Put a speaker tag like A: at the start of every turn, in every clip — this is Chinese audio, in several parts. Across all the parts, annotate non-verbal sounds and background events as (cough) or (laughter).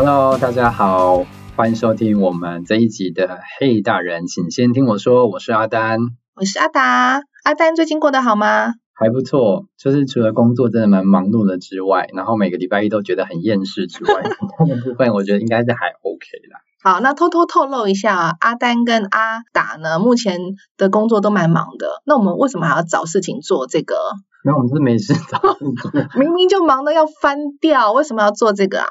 A: Hello，大家好，欢迎收听我们这一集的《嘿大人，请先听我说》，我是阿丹，
B: 我是阿达。阿丹最近过得好吗？
A: 还不错，就是除了工作真的蛮忙碌的之外，然后每个礼拜一都觉得很厌世之外，(laughs) 其他的部分我觉得应该是还 OK 啦。
B: 好，那偷偷透露一下，阿丹跟阿达呢，目前的工作都蛮忙的。那我们为什么还要找事情做这个？
A: 那我们是没事找事做，
B: 明明就忙的要翻掉，为什么要做这个啊？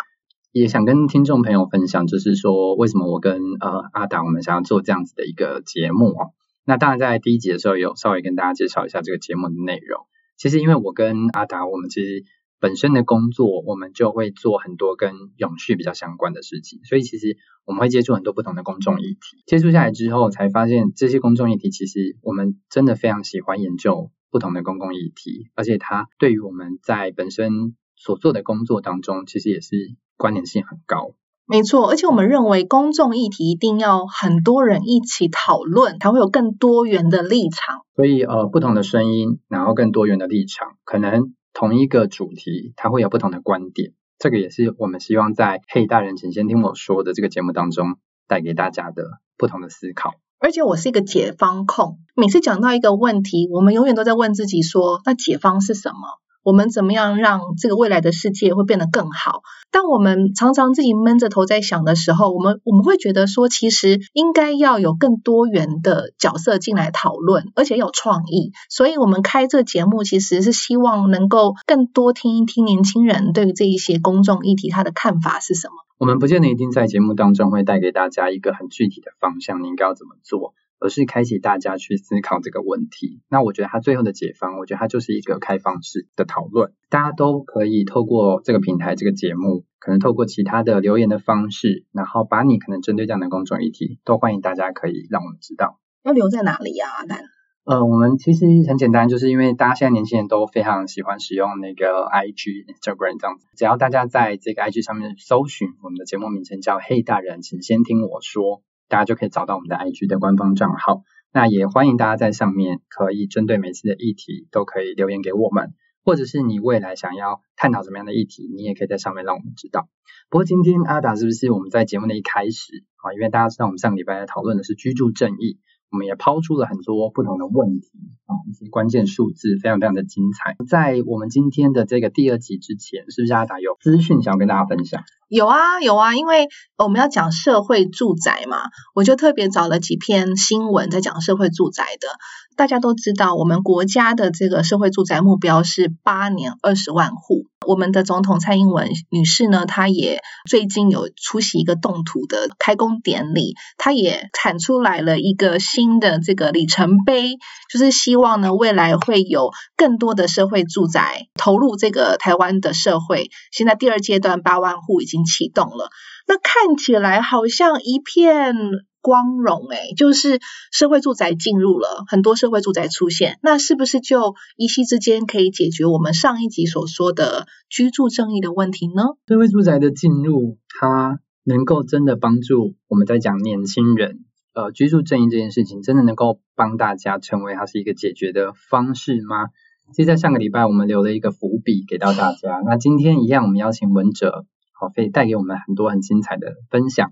A: 也想跟听众朋友分享，就是说为什么我跟呃阿达我们想要做这样子的一个节目哦。那当然在第一集的时候有稍微跟大家介绍一下这个节目的内容。其实因为我跟阿达，我们其实本身的工作，我们就会做很多跟永续比较相关的事情，所以其实我们会接触很多不同的公众议题。接触下来之后，才发现这些公众议题其实我们真的非常喜欢研究不同的公共议题，而且它对于我们在本身所做的工作当中，其实也是关联性很高。
B: 没错，而且我们认为公众议题一定要很多人一起讨论，才会有更多元的立场。
A: 所以呃，不同的声音，然后更多元的立场，可能同一个主题，它会有不同的观点。这个也是我们希望在《嘿大人，请先听我说》的这个节目当中带给大家的不同的思考。
B: 而且我是一个解方控，每次讲到一个问题，我们永远都在问自己说：那解方是什么？我们怎么样让这个未来的世界会变得更好？当我们常常自己闷着头在想的时候，我们我们会觉得说，其实应该要有更多元的角色进来讨论，而且有创意。所以，我们开这个节目，其实是希望能够更多听一听年轻人对于这一些公众议题他的看法是什么。
A: 我们不见得一定在节目当中会带给大家一个很具体的方向，你应该要怎么做。而是开启大家去思考这个问题。那我觉得它最后的解方，我觉得它就是一个开放式的讨论，大家都可以透过这个平台、这个节目，可能透过其他的留言的方式，然后把你可能针对这样的公众议题，都欢迎大家可以让我们知道。
B: 要留在哪里呀，阿丹？
A: 呃，我们其实很简单，就是因为大家现在年轻人都非常喜欢使用那个 IG、Instagram 这样子，只要大家在这个 IG 上面搜寻我们的节目名称叫“嘿大人，请先听我说”。大家就可以找到我们的 IG 的官方账号，那也欢迎大家在上面可以针对每次的议题都可以留言给我们，或者是你未来想要探讨什么样的议题，你也可以在上面让我们知道。不过今天阿达是不是我们在节目的一开始啊？因为大家知道我们上个礼拜在讨论的是居住正义。我们也抛出了很多不同的问题啊，一些关键数字非常非常的精彩。在我们今天的这个第二集之前，是不是阿达有资讯想要跟大家分享？
B: 有啊有啊，因为我们要讲社会住宅嘛，我就特别找了几篇新闻在讲社会住宅的。大家都知道，我们国家的这个社会住宅目标是八年二十万户。我们的总统蔡英文女士呢，她也最近有出席一个动土的开工典礼，她也产出来了一个新的这个里程碑，就是希望呢未来会有更多的社会住宅投入这个台湾的社会。现在第二阶段八万户已经启动了，那看起来好像一片。光荣哎，就是社会住宅进入了很多社会住宅出现，那是不是就一夕之间可以解决我们上一集所说的居住正义的问题呢？
A: 社会住宅的进入，它能够真的帮助我们在讲年轻人呃居住正义这件事情，真的能够帮大家成为它是一个解决的方式吗？其实，在上个礼拜我们留了一个伏笔给到大家，那今天一样，我们邀请文哲好可以带给我们很多很精彩的分享。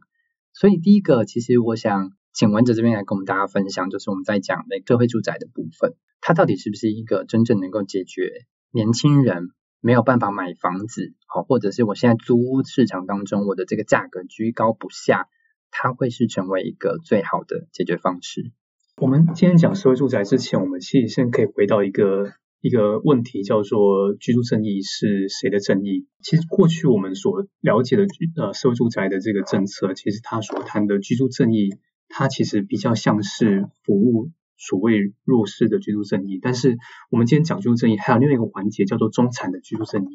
A: 所以第一个，其实我想请文哲这边来跟我们大家分享，就是我们在讲那社会住宅的部分，它到底是不是一个真正能够解决年轻人没有办法买房子，好，或者是我现在租屋市场当中我的这个价格居高不下，它会是成为一个最好的解决方式。
C: 我们今天讲社会住宅之前，我们其实先可以回到一个。一个问题叫做居住正义是谁的正义？其实过去我们所了解的呃社会住宅的这个政策，其实它所谈的居住正义，它其实比较像是服务所谓弱势的居住正义。但是我们今天讲居住正义，还有另外一个环节叫做中产的居住正义。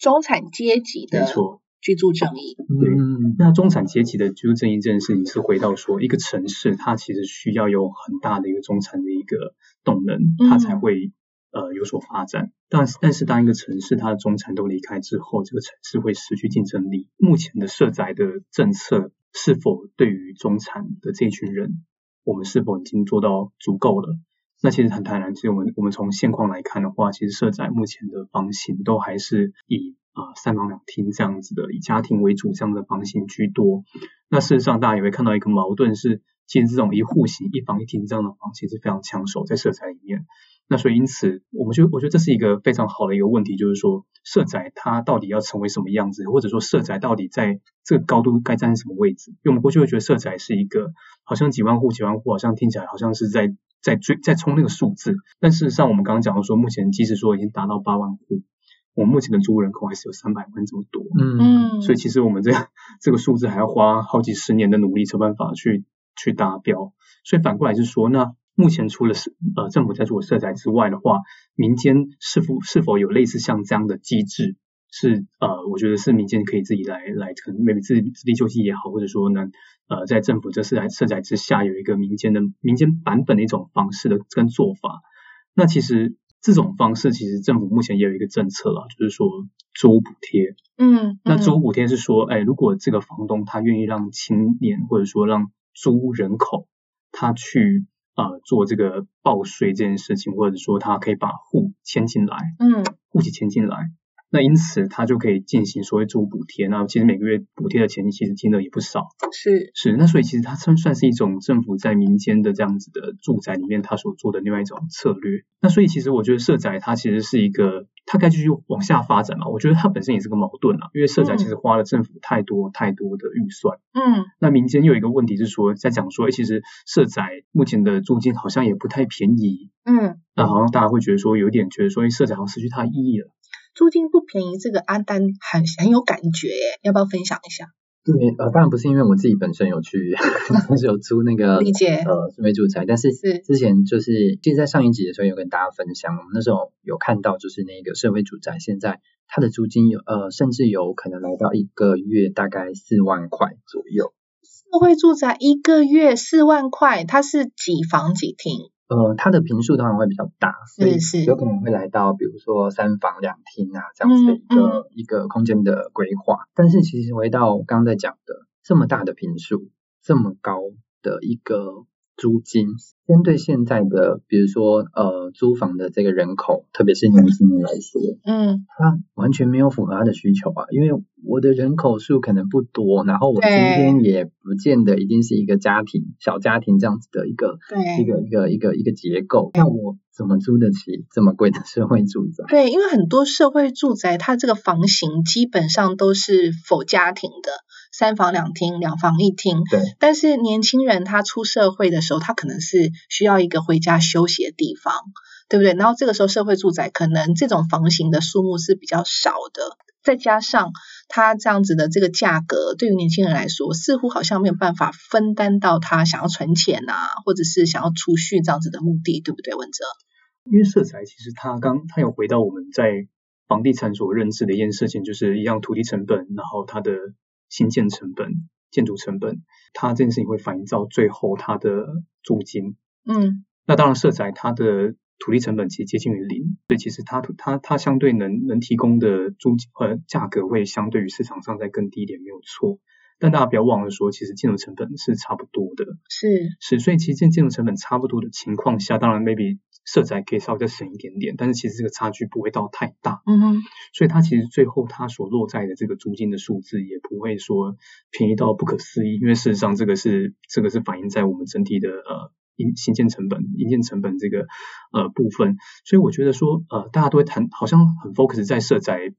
B: 中产阶级的
C: 没错，
B: 居住正义。
C: 对，那中产阶级的居住正义这件事情是回到说，一个城市它其实需要有很大的一个中产的一个动能，它才会。呃，有所发展，但但是当一个城市它的中产都离开之后，这个城市会失去竞争力。目前的社宅的政策是否对于中产的这群人，我们是否已经做到足够了？那其实很坦然，其实我们我们从现况来看的话，其实社宅目前的房型都还是以呃三房两厅这样子的，以家庭为主这样的房型居多。那事实上，大家也会看到一个矛盾是，其实这种一户型一房一厅这样的房其实非常抢手在色彩里面。那所以因此，我们就我觉得这是一个非常好的一个问题，就是说社宅它到底要成为什么样子，或者说社宅到底在这个高度该站在什么位置？因为我们过去会觉得社宅是一个好像几万户几万户，好像听起来好像是在在追在冲那个数字，但事实上我们刚刚讲到说，目前即使说已经达到八万户，我们目前的租人口还是有三百万这么多，
A: 嗯，
C: 所以其实我们这这个数字还要花好几十年的努力，才办法去去达标。所以反过来是说，那目前除了是呃政府在做社宅之外的话，民间是否是否有类似像这样的机制？是呃，我觉得是民间可以自己来来，可能 maybe 自自力救济也好，或者说呢呃，在政府这社宅社宅之下有一个民间的民间版本的一种方式的跟做法。那其实这种方式其实政府目前也有一个政策了，就是说租补贴。
B: 嗯，
C: 那租补贴是说，哎，如果这个房东他愿意让青年或者说让租人口他去。呃，做这个报税这件事情，或者说他可以把户迁进来，
B: 嗯，
C: 户籍迁进来。那因此他就可以进行所谓住补贴，那其实每个月补贴的钱其实金额也不少。
B: 是
C: 是，那所以其实它算算是一种政府在民间的这样子的住宅里面，他所做的另外一种策略。那所以其实我觉得社宅它其实是一个，它该继续往下发展嘛。我觉得它本身也是个矛盾啊，因为社宅其实花了政府太多太多的预算。
B: 嗯。
C: 那民间又有一个问题是说，在讲说，哎，其实社宅目前的租金好像也不太便宜。
B: 嗯。
C: 那好像大家会觉得说，有点觉得说，哎，社宅好像失去它的意义了。
B: 租金不便宜，这个阿丹很很有感觉耶，要不要分享一下？
A: 对，呃，当然不是因为我自己本身有去，是 (laughs) 有租那个
B: 理解
A: 呃社会住宅，但是
B: 是
A: 之前就是其实，在上一集的时候有跟大家分享，我们那时候有看到就是那个社会住宅，现在它的租金有呃甚至有可能来到一个月大概四万块左右。
B: 社会住宅一个月四万块，它是几房几厅？
A: 呃，它的平数当然会比较大，所以
B: 是
A: 有可能会来到，比如说三房两厅啊这样子的一个一个空间的规划。但是其实回到刚刚在讲的，这么大的平数，这么高的一个租金，针对现在的比如说呃租房的这个人口，特别是年轻人来说，
B: 嗯，
A: 他完全没有符合他的需求啊，因为我的人口数可能不多，然后我今天也不见得一定是一个家庭小家庭这样子的一个一个一个一个一个结构，那我怎么租得起这么贵的社会住宅？
B: 对，因为很多社会住宅它这个房型基本上都是否家庭的，三房两厅、两房一厅。
A: 对，
B: 但是年轻人他出社会的时候，他可能是需要一个回家休息的地方，对不对？然后这个时候社会住宅可能这种房型的数目是比较少的。再加上他这样子的这个价格，对于年轻人来说，似乎好像没有办法分担到他想要存钱啊，或者是想要储蓄这样子的目的，对不对？文哲，
C: 因为色彩其实他刚他有回到我们在房地产所认知的一件事情，就是一样土地成本，然后它的新建成本、建筑成本，它这件事情会反映到最后它的租金。
B: 嗯，
C: 那当然社宅它的。土地成本其实接近于零，所以其实它它它相对能能提供的租呃价格会相对于市场上再更低一点，没有错。但大家不要忘了说，其实建筑成本是差不多的。
B: 是
C: 是，所以其实建建筑成本差不多的情况下，当然 maybe 设宅可以稍微再省一点点，但是其实这个差距不会到太大。
B: 嗯哼。
C: 所以它其实最后它所落在的这个租金的数字也不会说便宜到不可思议，因为事实上这个是这个是反映在我们整体的呃。营新建成本、营建成本这个呃部分，所以我觉得说呃大家都会谈，好像很 focus 在设宅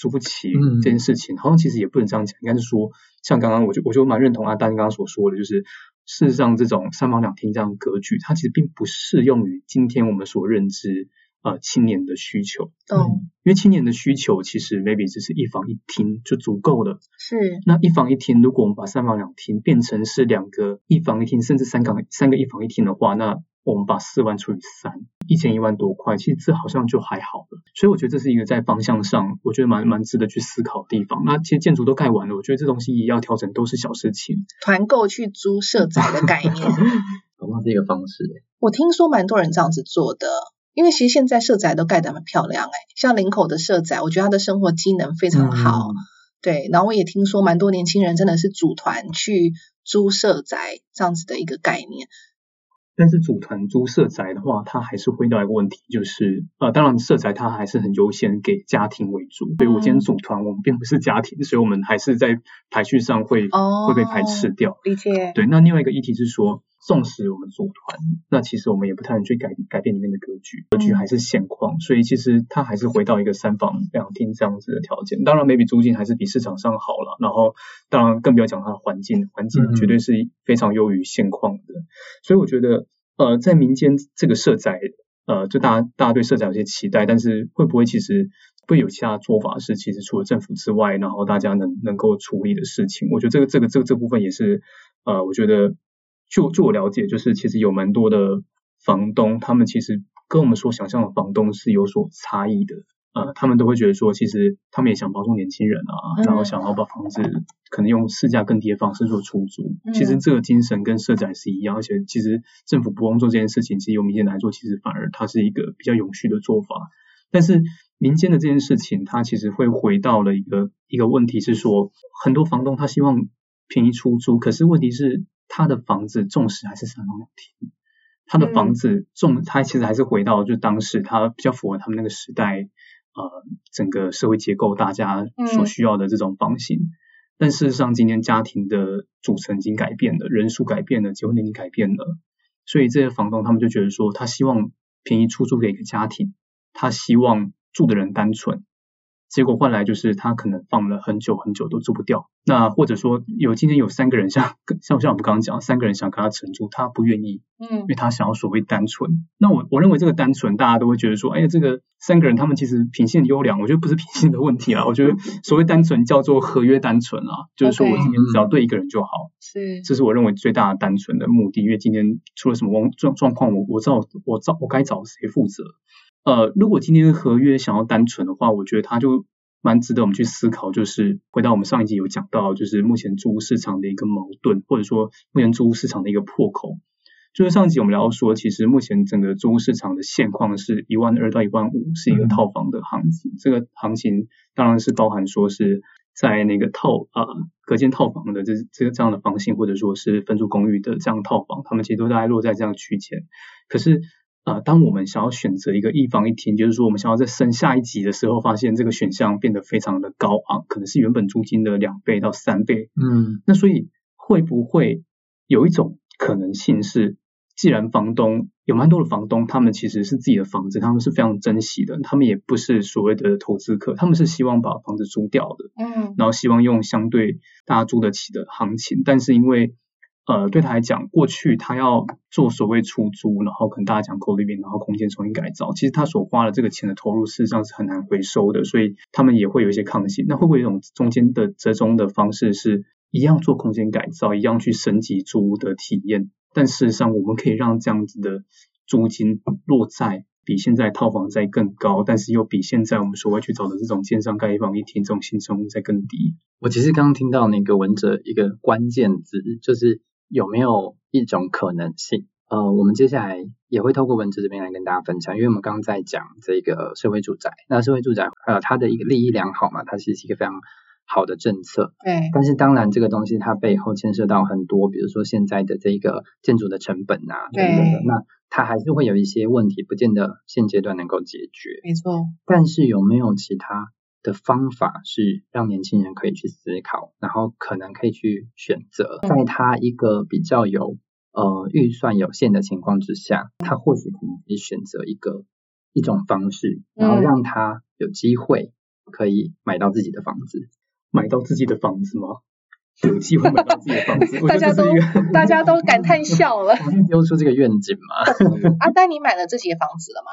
C: 租不起这件事情，好像其实也不能这样讲，应该是说像刚刚我就我就蛮认同阿丹刚刚所说的，就是事实上这种三房两厅这样格局，它其实并不适用于今天我们所认知。呃，青年的需求，
B: 嗯，
C: 因为青年的需求其实 maybe 只是一房一厅就足够了。
B: 是，
C: 那一房一厅，如果我们把三房两厅变成是两个一房一厅，甚至三房三个一房一厅的话，那我们把四万除以三，一千一万多块，其实这好像就还好了。所以我觉得这是一个在方向上，我觉得蛮蛮值得去思考的地方。那其实建筑都盖完了，我觉得这东西也要调整都是小事情。
B: 团购去租社宅的概念，(laughs)
A: 好像是一个方式。
B: 我听说蛮多人这样子做的。因为其实现在社宅都盖得蛮漂亮哎，像林口的社宅，我觉得它的生活机能非常好。对，然后我也听说蛮多年轻人真的是组团去租社宅这样子的一个概念。
C: 但是组团租社宅的话，它还是回到一个问题，就是呃，当然社宅它还是很优先给家庭为主。所以我今天组团，我们并不是家庭，所以我们还是在排序上会会被排斥掉。
B: 理解。
C: 对，那另外一个议题是说，纵使我们组团，那其实我们也不太能去改改变里面的格局，格局还是现况。所以其实它还是回到一个三房两厅这样子的条件。当然，maybe 租金还是比市场上好了。然后，当然更不要讲它的环境，环境绝对是非常优于现况的。所以我觉得。呃，在民间这个社宅，呃，就大家大家对社宅有些期待，但是会不会其实会有其他做法是，其实除了政府之外，然后大家能能够处理的事情？我觉得这个这个这个这部分也是，呃，我觉得就就我了解，就是其实有蛮多的房东，他们其实跟我们所想象的房东是有所差异的。呃，他们都会觉得说，其实他们也想帮助年轻人啊，然后想要把房子可能用市价更低的方式做出租。其实这个精神跟社宅是一样，而且其实政府不用做这件事情，其实由民间来做，其实反而它是一个比较永续的做法。但是民间的这件事情，它其实会回到了一个一个问题是说，很多房东他希望便宜出租，可是问题是他的房子重视还是三房两厅，他的房子重，他其实还是回到就当时他比较符合他们那个时代。呃，整个社会结构大家所需要的这种房型，但事实上今天家庭的组成已经改变了，人数改变了，结婚年龄改变了，所以这些房东他们就觉得说，他希望便宜出租给一个家庭，他希望住的人单纯。结果换来就是他可能放了很久很久都租不掉，那或者说有今天有三个人像 (laughs) 像像我们刚刚讲，三个人想跟他承租，他不愿意，嗯，因为他想要所谓单纯。那我我认为这个单纯，大家都会觉得说，哎呀，这个三个人他们其实品性优良，我觉得不是品性的问题啊，(laughs) 我觉得所谓单纯叫做合约单纯啊，就是说我今天只要对一个人就好，
B: 是，
C: 这是我认为最大的单纯的目的。因为今天出了什么状状况，我我知道我找我该找谁负责。呃，如果今天合约想要单纯的话，我觉得它就蛮值得我们去思考。就是回到我们上一集有讲到，就是目前租屋市场的一个矛盾，或者说目前租屋市场的一个破口。就是上一集我们聊说，其实目前整个租屋市场的现况是一万二到一万五，是一个套房的行情。这个行情当然是包含说是在那个套啊隔间套房的这这个这样的房型，或者说是分租公寓的这样套房，他们其实都大概落在这样区间。可是啊，当我们想要选择一个一房一厅，就是说我们想要在升下一级的时候，发现这个选项变得非常的高昂，可能是原本租金的两倍到三倍。嗯，那所以会不会有一种可能性是，既然房东有蛮多的房东，他们其实是自己的房子，他们是非常珍惜的，他们也不是所谓的投资客，他们是希望把房子租掉的。嗯，然后希望用相对大家租得起的行情，但是因为呃，对他来讲，过去他要做所谓出租，然后可能大家讲 co-living，然后空间重新改造，其实他所花的这个钱的投入，事实上是很难回收的，所以他们也会有一些抗性。那会不会有一种中间的折中的方式，是一样做空间改造，一样去升级租屋的体验？但事实上，我们可以让这样子的租金落在比现在套房在更高，但是又比现在我们所谓去找的这种建商盖一房一厅这种新生屋在更低。
A: 我其实刚刚听到那个文者一个关键字，就是。有没有一种可能性？呃，我们接下来也会透过文字这边来跟大家分享，因为我们刚刚在讲这个社会住宅，那社会住宅呃它的一个利益良好嘛，它其实是一个非常好的政策。
B: 对。
A: 但是当然这个东西它背后牵涉到很多，比如说现在的这个建筑的成本啊等等的，那它还是会有一些问题，不见得现阶段能够解决。
B: 没错。
A: 但是有没有其他？的方法是让年轻人可以去思考，然后可能可以去选择，在他一个比较有呃预算有限的情况之下，他或许可能可以选择一个一种方式，然后让他有机会可以买到自己的房子，
C: 买到自己的房子吗？(laughs) 有机会买到自己的房子，
B: 大家都大家都感叹笑了，(laughs)
A: 丢出这个愿景嘛。
B: 阿 (laughs) 丹，你买了自己的房子了吗？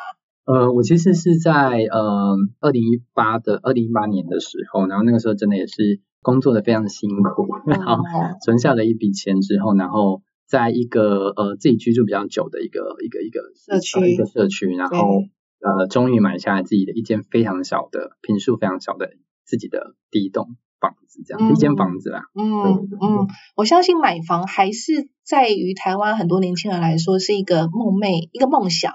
A: 呃，我其实是在呃二零一八的二零一八年的时候，然后那个时候真的也是工作的非常辛苦，然后存下了一笔钱之后，然后在一个呃自己居住比较久的一个一个一个
B: 社区
A: 一个社区，然后呃终于买下来自己的一间非常小的平数非常小的自己的第一栋房子，这样一间房子啦。
B: 嗯嗯，我相信买房还是在于台湾很多年轻人来说是一个梦寐一个梦想。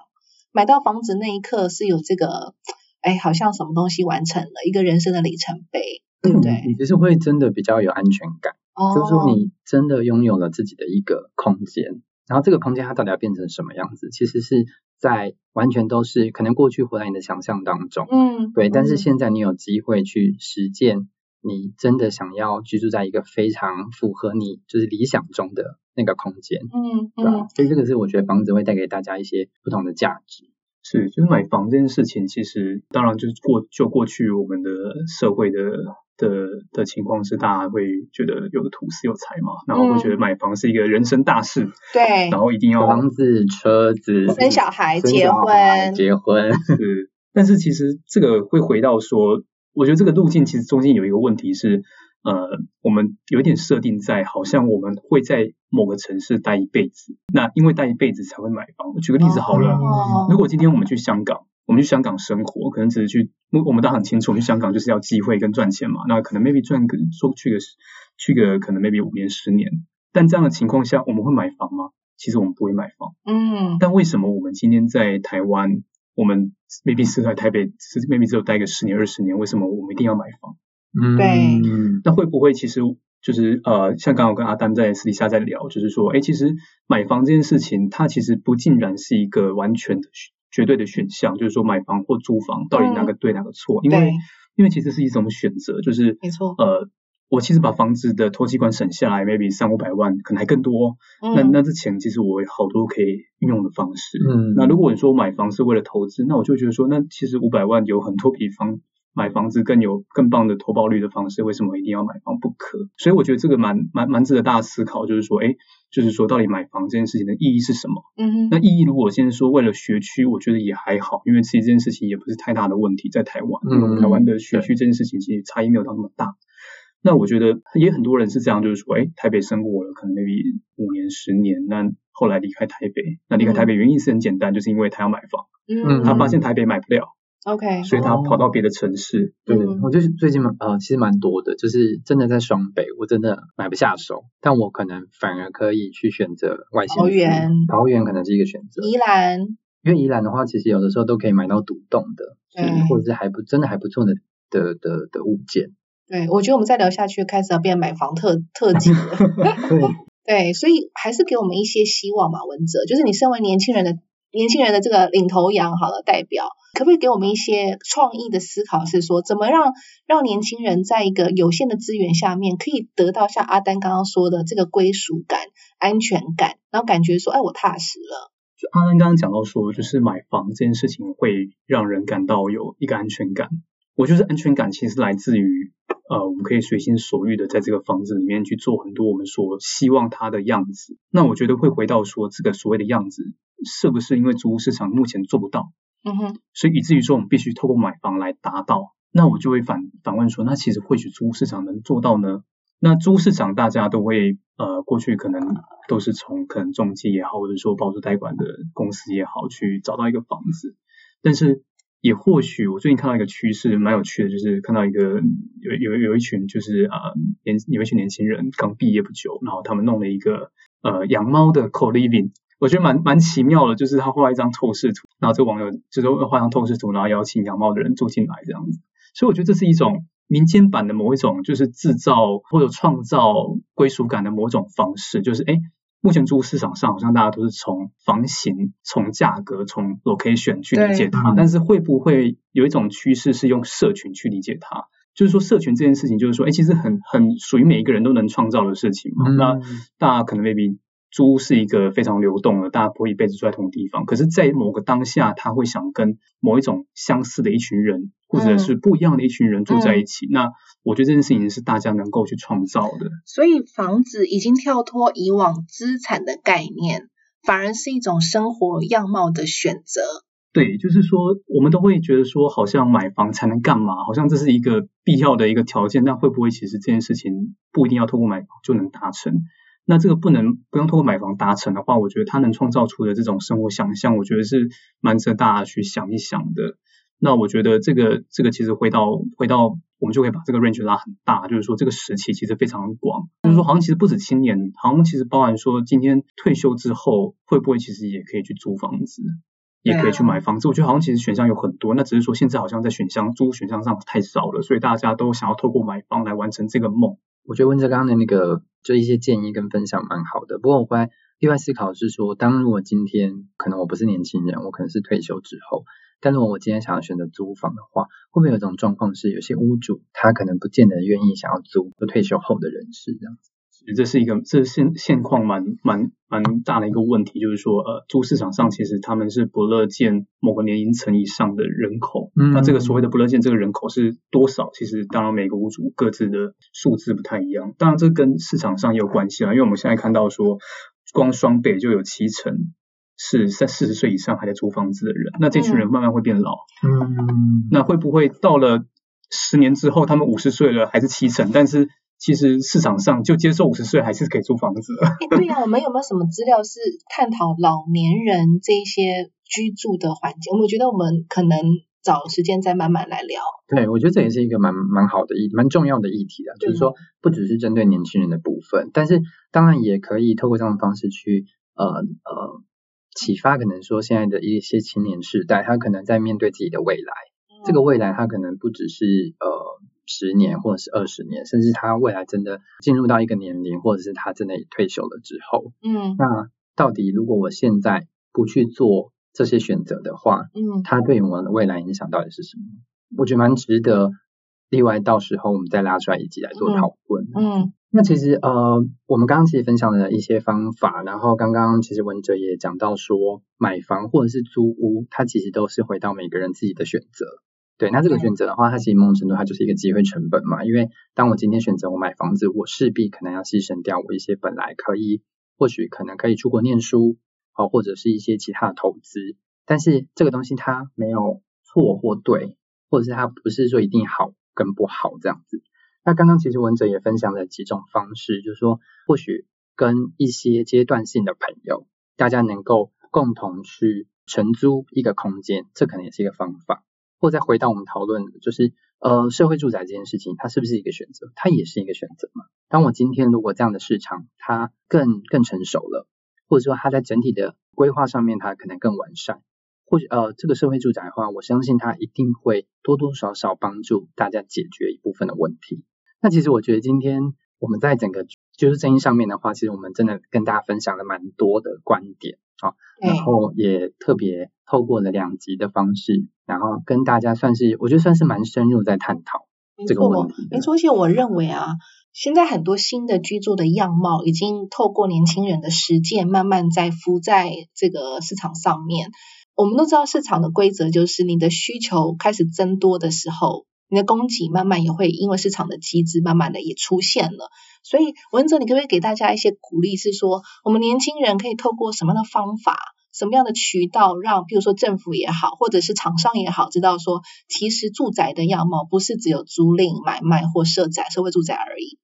B: 买到房子那一刻是有这个，哎，好像什么东西完成了一个人生的里程碑，对不对？
A: 你其实会真的比较有安全感，就是说你真的拥有了自己的一个空间，然后这个空间它到底要变成什么样子，其实是在完全都是可能过去活在你的想象当中，
B: 嗯，
A: 对，但是
B: 嗯
A: 现在你有机会去实践，你真的想要居住在一个非常符合你就是理想中的那个空间，
B: 嗯
A: 对吧
B: 嗯？
A: 所以这个是我觉得房子会带给大家一些不同的价值。
C: 是，就是买房这件事情，其实当然就是过就过去我们的社会的的的情况是，大家会觉得有土司有财嘛，然后会觉得买房是一个人生大事，
B: 对，
C: 然后一定要
A: 房子、车子、
B: 生小孩、结婚，
A: 结婚，
C: 是，但是其实这个会回到说，我觉得这个路径其实中间有一个问题是，呃，我们有一点设定在好像我们会在某个城市待一辈子，那因为待一辈子才会买房。我举个例子好了，
B: 哦
C: 如果今天我们去香港，我们去香港生活，可能只是去，我我们当然很清楚，我们去香港就是要机会跟赚钱嘛，那可能 maybe 赚个说去个去个可能 maybe 五年十年，但这样的情况下，我们会买房吗？其实我们不会买房。
B: 嗯
C: 但为什么我们今天在台湾，我们 maybe 是在台北，是 maybe 只有待个十年二十年，为什么我们一定要买房？
A: 嗯，
B: 对
C: 那会不会其实就是呃，像刚刚我跟阿丹在私底下在聊，就是说，哎，其实买房这件事情，它其实不尽然是一个完全的选绝对的选项，就是说买房或租房到底哪个对哪个错？因为因为其实是一种选择，就是
B: 没错
C: 呃。我其实把房子的头期款省下来，maybe 三五百万，可能还更多。那
B: 嗯
C: 那这钱其实我有好多可以运用的方式。
A: 嗯
C: 那如果你说买房是为了投资，那我就觉得说，那其实五百万有很多比房买房子更有更棒的投报率的方式，为什么一定要买房不可？所以我觉得这个蛮蛮蛮值得大家思考，就是说，哎，就是说到底买房这件事情的意义是什么？
B: 嗯哼
C: 那意义如果现在说为了学区，我觉得也还好，因为其实这件事情也不是太大的问题，在台湾，因为我们台湾的学区这件事情其实差异没有到那么大。那我觉得也很多人是这样，就是说，哎，台北生活了，可能 maybe 五年、十年，那后来离开台北，那离开台北原因是很简单，就是因为他要买房，
B: 嗯
C: 他发现台北买不了，
B: OK，
C: 所以他跑到别的城市。
A: 对。
B: 嗯，
A: 我就是最近蛮呃，其实蛮多的，就是真的在双北，我真的买不下手，但我可能反而可以去选择外县市。
B: 桃园。
A: 桃园可能是一个选择，
B: 宜兰。
A: 因为宜兰的话，其实有的时候都可以买到独栋的，
B: 对。
A: 或者是还不真的还不错的的的的物件。
B: 对，我觉得我们再聊下去，开始要变买房特 (laughs) 特辑了。
A: 对，
B: 对，所以还是给我们一些希望嘛，文哲，就是你身为年轻人的年轻人的这个领头羊，好了，代表，可不可以给我们一些创意的思考？是说，怎么让让年轻人在一个有限的资源下面，可以得到像阿丹刚刚说的这个归属感、安全感，然后感觉说，哎，我踏实了。
C: 就阿丹刚刚讲到说，就是买房这件事情会让人感到有一个安全感。我觉得安全感其实来自于，呃，我们可以随心所欲的在这个房子里面去做很多我们所希望它的样子。那我觉得会回到说，这个所谓的样子，是不是因为租屋市场目前做不到，
B: 嗯哼，
C: 所以以至于说我们必须透过买房来达到？那我就会反反问说，那其实或许租屋市场能做到呢？那租屋市场大家都会呃，过去可能都是从可能中介也好，或者说包租代管的公司也好，去找到一个房子，但是也或许我最近看到一个趋势蛮有趣的，就是看到一个有有有一群就是呃年有一群年轻人刚毕业不久，然后他们弄了一个呃养猫的 co living。我觉得蛮蛮奇妙的，就是他画一张透视图，然后这个网友就是画张透视图，然后邀请养猫的人住进来这样子。所以我觉得这是一种民间版的某一种，就是制造或者创造归属感的某种方式。就是哎，目前租屋市场上好像大家都是从房型、从价格、从 location 去理解它，但是会不会有一种趋势是用社群去理解它？就是说，社群这件事情，就是说，哎，其实很很属于每一个人都能创造的事情嘛。
A: 嗯
C: 那大家可能 maybe 租是一个非常流动的，大家不会一辈子住在同个地方。可是，在某个当下，他会想跟某一种相似的一群人，或者是不一样的一群人住在一起。那我觉得这件事情是大家能够去创造的。
B: 所以房子已经跳脱以往资产的概念，反而是一种生活样貌的选择。
C: 对，就是说，我们都会觉得说，好像买房才能干嘛？好像这是一个必要的一个条件。但会不会其实这件事情不一定要通过买房就能达成？那这个不能不用通过买房达成的话，我觉得它能创造出的这种生活想象，我觉得是蛮值得大家去想一想的。那我觉得这个这个其实回到回到我们就可以把这个 range 拉很大，就是说这个时期其实非常广，就是说好像其实不止青年，好像其实包含说今天退休之后会不会其实也可以去租房子。也可以去买房子，我觉得好像其实选项有很多，那只是说现在好像在选项租选项上太少了，所以大家都想要透过买房来完成这个梦。
A: 我觉得温哲刚刚的那个就一些建议跟分享蛮好的，不过我回来另外思考是说，当如果今天可能我不是年轻人，我可能是退休之后，但如果我今天想要选择租房的话，会不会有一种状况是，有些屋主他可能不见得愿意想要租退休后的人士这样子？
C: 这是一个，这现现况蛮蛮蛮大的一个问题，就是说，呃，租市场上其实他们是不乐见某个年龄层以上的人口。嗯。那这个所谓的不乐见这个人口是多少？其实当然每个屋主各自的数字不太一样。当然这跟市场上也有关系啊，因为我们现在看到说，光双北就有七成是在四十岁以上还在租房子的人，那这群人慢慢会变老。嗯。那会不会到了十年之后，他们五十岁了还是七成？但是其实市场上就接受五十岁还是可以租房子的。
B: 对呀，我们有没有什么资料是探讨老年人这些居住的环境？我觉得我们可能找时间再慢慢来聊。
A: 对，我觉得这也是一个蛮蛮好的议，蛮重要的议题啊。就是说，不只是针对年轻人的部分，但是当然也可以透过这种方式去呃呃启发，可能说现在的一些青年世代，他可能在面对自己的未来，这个未来他可能不只是呃。十年或者是二十年，甚至他未来真的进入到一个年龄，或者是他真的退休了之后，嗯，那到底如果我现在不去做这些选择的话，嗯，他对我们的未来影响到底是什么？我觉得蛮值得，另外到时候我们再拉出来一起来做讨论。嗯，那其实呃，我们刚刚其实分享了一些方法，然后刚刚其实文哲也讲到说，买房或者是租屋，它其实都是回到每个人自己的选择。对，那这个选择的话，它其实某种程度它就是一个机会成本嘛。因为当我今天选择我买房子，我势必可能要牺牲掉我一些本来可以，或许可能可以出国念书，好，或者是一些其他的投资。但是这个东西它没有错或对，或者是它不是说一定好跟不好这样子。那刚刚其实文哲也分享了几种方式，就是说或许跟一些阶段性的朋友，大家能够共同去承租一个空间，这可能也是一个方法。或再回到我们讨论，就是呃社会住宅这件事情，它是不是一个选择？它也是一个选择嘛。当我今天如果这样的市场它更更成熟了，或者说它在整体的规划上面它可能更完善，或者呃这个社会住宅的话，我相信它一定会多多少少帮助大家解决一部分的问题。那其实我觉得今天我们在整个就是争议上面的话，其实我们真的跟大家分享了蛮多的观点啊，然后也特别透过了两集的方式。然后跟大家算是，我觉得算是蛮深入在探讨这个问题。
B: 没错，而且我认为啊，现在很多新的居住的样貌，已经透过年轻人的实践，慢慢在浮在这个市场上面。我们都知道市场的规则，就是你的需求开始增多的时候，你的供给慢慢也会因为市场的机制，慢慢的也出现了。所以文哲，你可不可以给大家一些鼓励，是说我们年轻人可以透过什么样的方法？什么样的渠道让，譬如说政府也好，或者是厂商也好，知道说，其实住宅的样貌不是只有租赁、买卖或设宅、社会住宅而已。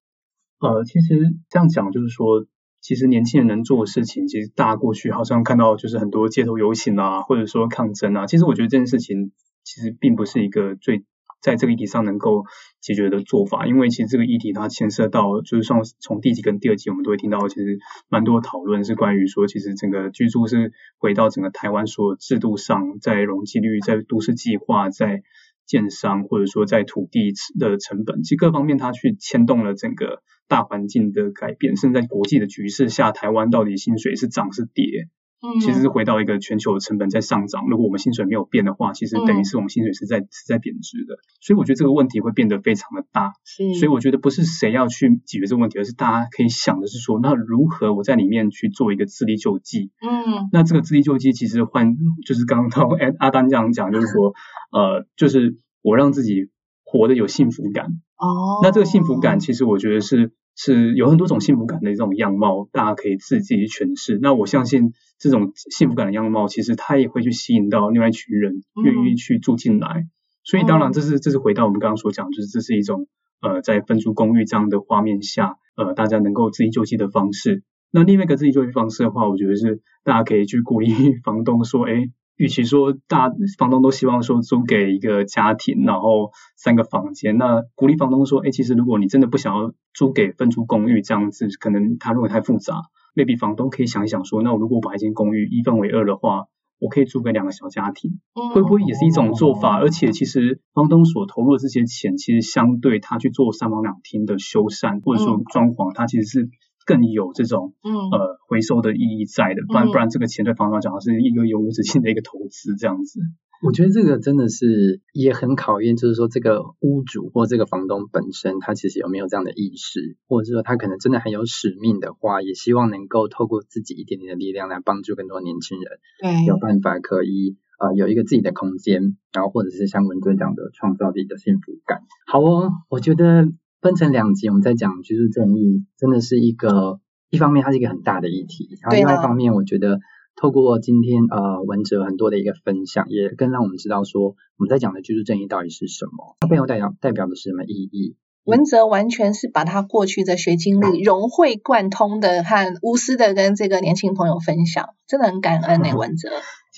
C: 呃，其实这样讲就是说，其实年轻人能做的事情，其实大过去好像看到就是很多街头游行啊，或者说抗争啊，其实我觉得这件事情其实并不是一个最。在这个议题上能够解决的做法，因为其实这个议题它牵涉到，就是像从第一集跟第二集我们都会听到，其实蛮多讨论是关于说，其实整个居住是回到整个台湾所有制度上，在容积率、在都市计划、在建商或者说在土地的成本，其实各方面它去牵动了整个大环境的改变，甚至在国际的局势下，台湾到底薪水是涨是跌？嗯，其实是回到一个全球的成本在上涨。如果我们薪水没有变的话，其实等于是我们薪水是在是在贬值的。所以我觉得这个问题会变得非常的大。所以我觉得不是谁要去解决这个问题，而是大家可以想的是说，那如何我在里面去做一个自力救济？嗯，那这个自力救济其实换 (laughs) 就是刚刚阿阿丹这样讲，就是说，(laughs) 呃，就是我让自己活得有幸福感。哦，那这个幸福感其实我觉得是。是有很多种幸福感的这种样貌，大家可以自己去诠释。那我相信这种幸福感的样貌，其实它也会去吸引到另外一群人愿意去住进来。所以当然，这是这是回到我们刚刚所讲，就是这是一种呃在分租公寓这样的画面下，呃大家能够自己救济的方式。那另外一个自己救济方式的话，我觉得是大家可以去鼓励 (laughs) 房东说，哎。与其说大房东都希望说租给一个家庭，然后三个房间，那鼓励房东说，哎，其实如果你真的不想要租给分租公寓这样子，可能他认为太复杂，maybe 房东可以想一想说，那我如果把一间公寓一分为二的话，我可以租给两个小家庭，会不会也是一种做法？而且其实房东所投入的这些钱，其实相对他去做三房两厅的修缮或者说装潢，他其实是更有这种呃回收的意义在的，不然不然这个钱对房东讲是一个永无止境的一个投资这样子。
A: 我觉得这个真的是也很考验，就是说这个屋主或这个房东本身，他其实有没有这样的意识，或者是说他可能真的很有使命的话，也希望能够透过自己一点点的力量来帮助更多年轻人，
B: 对，
A: 有办法可以呃有一个自己的空间，然后或者是像文哲讲的，创造自己的幸福感。好哦，我觉得分成两集，我们在讲居住正义，真的是一个一方面它是一个很大的议题，然后另外一方面我觉得。透过今天呃文哲很多的一个分享，也更让我们知道说我们在讲的居住正义到底是什么，它背后代表代表的是什么意义。
B: 文哲完全是把他过去的学经历融会贯通的，和无私的跟这个年轻朋友分享，真的很感恩呢。(laughs) 文哲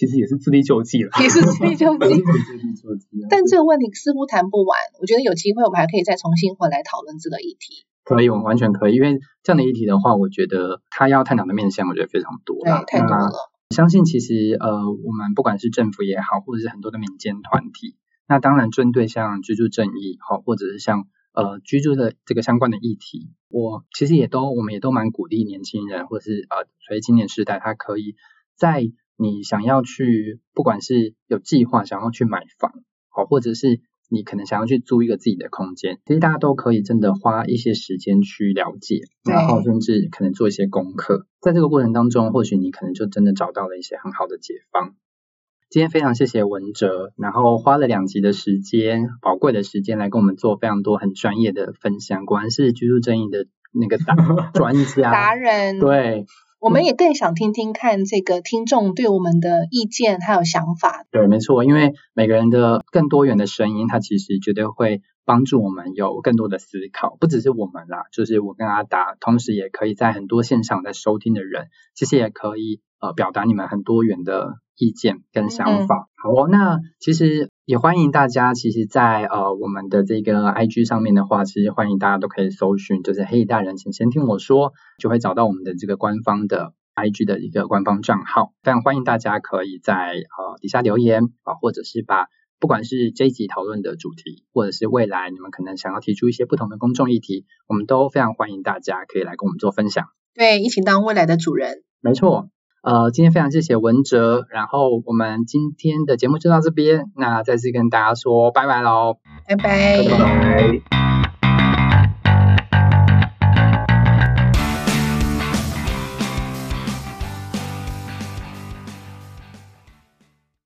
C: 其实也是自力救济了，
B: 也是自力救济。(laughs) 但这个问题似乎谈不完，我觉得有机会我们还可以再重新回来讨论这个议题。
A: 可以，我们完全可以，因为这样的议题的话，我觉得他要探讨的面向，我觉得非常多。
B: 对，太多了。
A: 相信其实呃，我们不管是政府也好，或者是很多的民间团体，那当然针对像居住正义好，或者是像呃居住的这个相关的议题，我其实也都我们也都蛮鼓励年轻人，或者是呃所以青年时代，他可以在你想要去，不管是有计划想要去买房好，或者是。你可能想要去租一个自己的空间，其实大家都可以真的花一些时间去了解，然后甚至可能做一些功课，在这个过程当中，或许你可能就真的找到了一些很好的解方。今天非常谢谢文哲，然后花了两集的时间，宝贵的时间来跟我们做非常多很专业的分享，果然是居住正义的那个 (laughs) 专家
B: 达人，
A: 对。
B: 我们也更想听听看这个听众对我们的意见还有想法。
A: 对，没错，因为每个人的更多元的声音，它其实绝对会帮助我们有更多的思考。不只是我们啦，就是我跟阿达，同时也可以在很多现场在收听的人，其实也可以呃表达你们很多元的意见跟想法。好哦，那其实。也欢迎大家，其实，在呃我们的这个 IG 上面的话，其实欢迎大家都可以搜寻，就是黑大人，请先听我说，就会找到我们的这个官方的 IG 的一个官方账号。非常欢迎大家可以在呃底下留言啊，或者是把不管是这一集讨论的主题，或者是未来你们可能想要提出一些不同的公众议题，我们都非常欢迎大家可以来跟我们做分享。
B: 对，一起当未来的主人。
A: 没错。呃，今天非常谢谢文哲，然后我们今天的节目就到这边，那再次跟大家说拜拜喽，
B: 拜拜，
C: 拜拜。